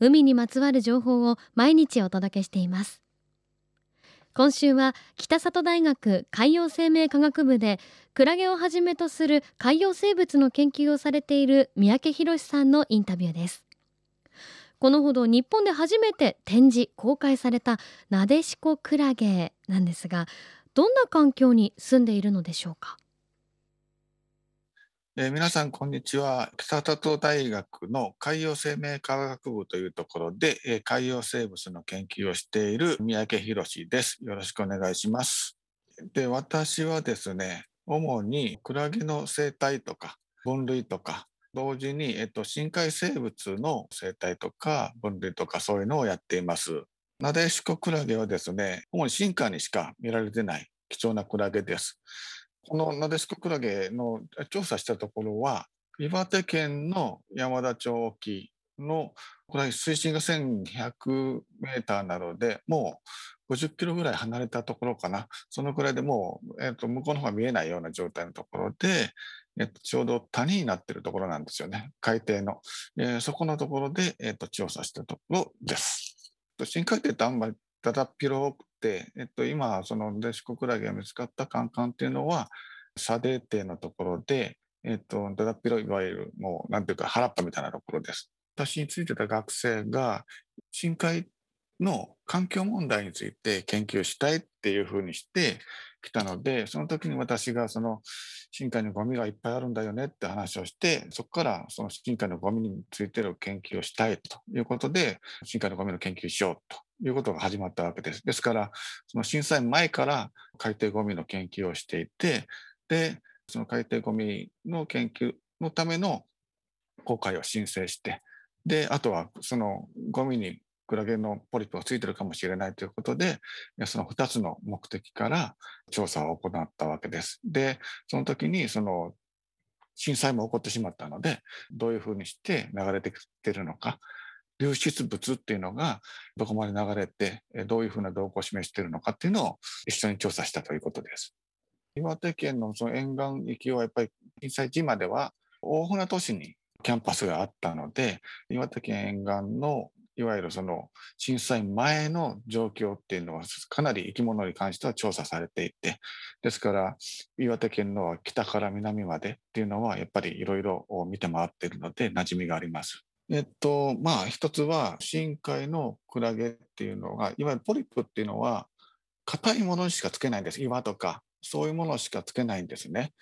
海にまつわる情報を毎日お届けしています。今週は北里大学海洋生命科学部でクラゲをはじめとする海洋生物の研究をされている三宅博さんのインタビューです。このほど日本で初めて展示公開されたなでしこクラゲなんですがどんな環境に住んでいるのでしょうか？えー、皆さん、こんにちは。北里大学の海洋生命科学部というところで、えー、海洋生物の研究をしている三宅博です。よろしくお願いします。で、私はですね、主にクラゲの生態とか分類とか、同時に、えっと、深海生物の生態とか分類とかそういうのをやっています。なでしこクラゲはですね、主に深海にしか見られてない貴重なクラゲです。このなでしこクラゲの調査したところは、岩手県の山田町沖の、これ水深が1200メーターなので、もう50キロぐらい離れたところかな。そのくらいでもう、えー、と向こうの方が見えないような状態のところで、えー、とちょうど谷になってるところなんですよね。海底の。えー、そこのところで、えー、と調査したところです。深海底ってあんまりだだっ広、えっと、今、そのデシコクラゲが見つかったカンカンっていうのは、砂泥底のところで、えっと、だだっ広いわゆる、もう、なんていうか、原っぱみたいなところです。私についてた学生が、深海の環境問題について研究したいっていうふうにしてきたので、その時に私がその深海にゴミがいっぱいあるんだよねって話をして、そこからその深海のゴミについての研究をしたいということで、深海のゴミの研究しようということが始まったわけです。ですから、その震災前から海底ゴミの研究をしていて、で、その海底ゴミの研究のための公開を申請して、で、あとはそのゴミにクラゲのポリプがついてるかもしれないということで、その2つの目的から調査を行ったわけです。で、その時にその震災も起こってしまったので、どういうふうにして流れてきてるのか、流出物っていうのがどこまで流れて、どういうふうな動向を示しているのかっていうのを一緒に調査したということです。岩手県のその沿岸域はやっぱり震災時までは大船渡市にキャンパスがあったので、岩手県沿岸のいわゆるその震災前の状況っていうのはかなり生き物に関しては調査されていて、ですから岩手県の北から南までっていうのはやっぱりいろいろ見て回っているので馴染みがあります。えっと、まあ、一つは、深海のクラゲっていうのが、いわゆるポリプっていうのは、硬いものにしかつけないんです。岩とか、そういうものしかつけないんですね。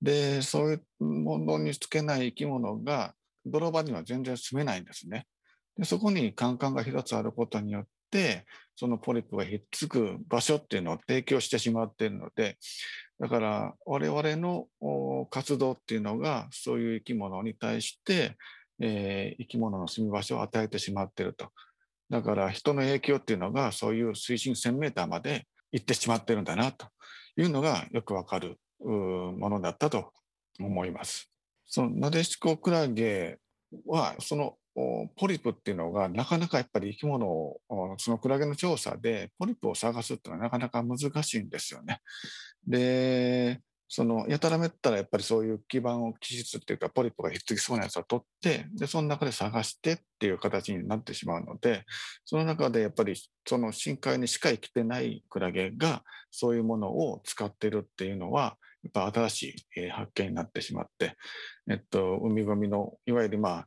で、そういうものにつけない生き物が、泥場には全然住めないんですね。でそこにカンカンが一つあることによって、そのポリプがひっつく場所っていうのを提供してしまっているので、だから我々の活動っていうのがそういう生き物に対してえー、生き物の住み場所を与えてしまっていると。だから人の影響っていうのがそういう水深1000メーターまで行ってしまってるんだなというのがよくわかるものだったと思います。そのなでしこクラゲはそのポリプっていうのがなかなかやっぱり生き物をそのクラゲの調査でポリプを探すっていうのはなかなか難しいんですよね。でそのやたらめったらやっぱりそういう基盤を基質っていうかポリプがひっつきそうなやつを取ってでその中で探してっていう形になってしまうのでその中でやっぱりその深海にしか生きてないクラゲがそういうものを使ってるっていうのはやっぱ新しい発見になってしまって、えっと、海ゴミのいわゆるまあ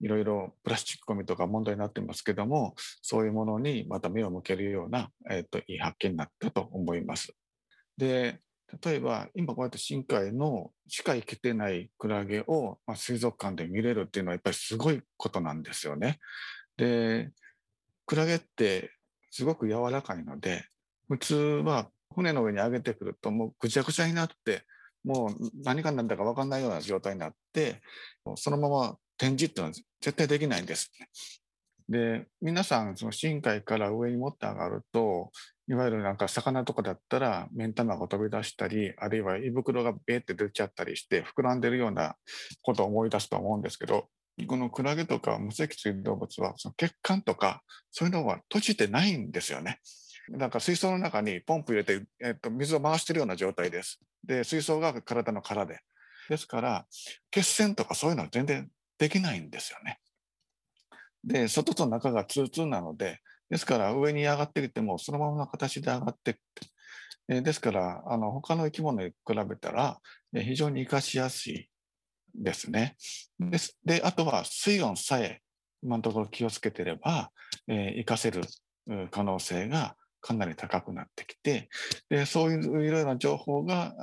いろいろプラスチックゴミとか問題になってますけどもそういうものにまた目を向けるような、えっと、いい発見になったと思います。で例えば今こうやって深海のしか生きてないクラゲを、ま、水族館で見れるっていうのはやっぱりすごいことなんですよね。でクラゲってすごく柔らかいので普通は船の上に上げてくるともうぐちゃぐちゃになってもう何が何だか分かんないような状態になってそのまま展示っていうのは絶対できないんです。で皆さんその深海から上に持って上がるといわゆるなんか魚とかだったら目ん玉が飛び出したりあるいは胃袋がベーって出ちゃったりして膨らんでるようなことを思い出すと思うんですけどこのクラゲとか無脊椎動物はその血管とかそういうのは閉じてないんですよね。なんか水槽の中にポンプ入れて、えっと、水を回してるような状態です。で水槽が体の殻で。ですから血栓とかそういうのは全然できないんですよね。で、外と中がツーツーなので、ですから上に上がってきてもそのままの形で上がってえですから、あの他の生き物に比べたら、え非常に活かしやすいですね。ですで、あとは水温さえ今のところ気をつけてれば、えー、活かせる可能性がかなり高くなってきて、でそういういろいろな情報が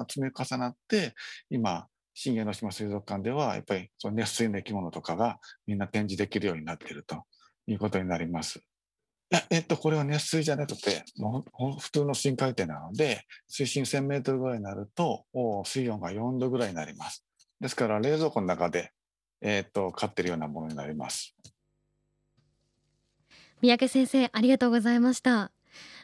あ積み重なって、今、新江ノ島水族館では、やっぱりその熱水の生き物とかがみんな展示できるようになっているということになります。や、えっと、これは熱水じゃなくて、もう普通の深海底なので、水深1000メートルぐらいになると、水温が4度ぐらいになります。ですから、冷蔵庫の中で、えっと、飼ってるようなものになります。三宅先生、ありがとうございました。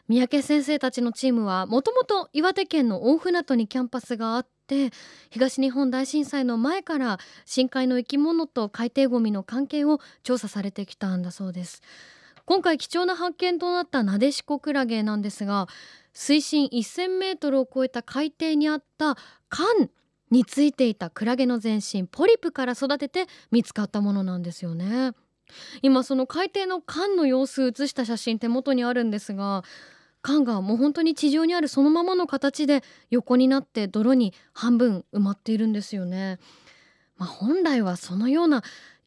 三宅先生たちのチームはもともと岩手県の大船渡にキャンパスがあって東日本大震災の前から深海の生き物と海底ごみの関係を調査されてきたんだそうです今回貴重な発見となったナデシコクラゲなんですが水深1000メートルを超えた海底にあった缶についていたクラゲの全身ポリプから育てて見つかったものなんですよね今その海底の缶の様子を写した写真手元にあるんですが缶がもう本当に地上にあるそのままの形で横になって泥に半分埋まっているんですよね。まあ、本来はそのような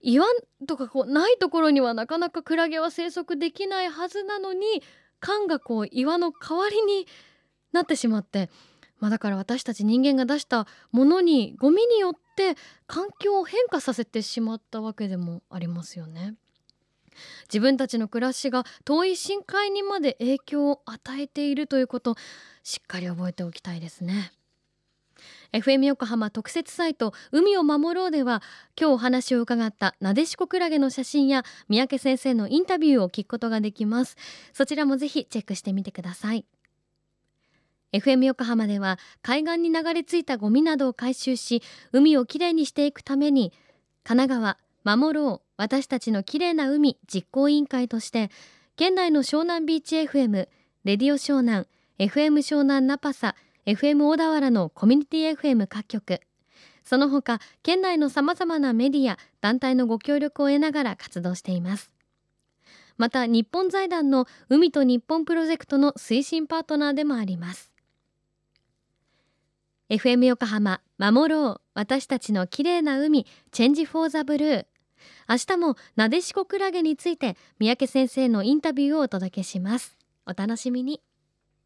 岩とかこうないところにはなかなかクラゲは生息できないはずなのに缶がこう岩の代わりになってしまって、まあ、だから私たち人間が出したものにゴミによって環境を変化させてしまったわけでもありますよね。自分たちの暮らしが遠い深海にまで影響を与えているということしっかり覚えておきたいですね FM 横浜特設サイト海を守ろうでは今日お話を伺ったなでしこクラゲの写真や三宅先生のインタビューを聞くことができます。そちらもぜひチェックしてみてください。FM 横浜では海岸に流れ着いたゴミなどを回収し海をきれいにしていくために神奈川守ろう私たちの綺麗な海実行委員会として県内の湘南ビーチ FM レディオ湘南 FM 湘南ナパサ FM 小田原のコミュニティ FM 各局。その他県内のさまざまなメディア団体のご協力を得ながら活動しています。また日本財団の海と日本プロジェクトの推進パートナーでもあります。FM 横浜守ろう私たちの綺麗な海チェンジフォーザブルー。明日もなでしこクラゲについて三宅先生のインタビューをお届けします。お楽しみに。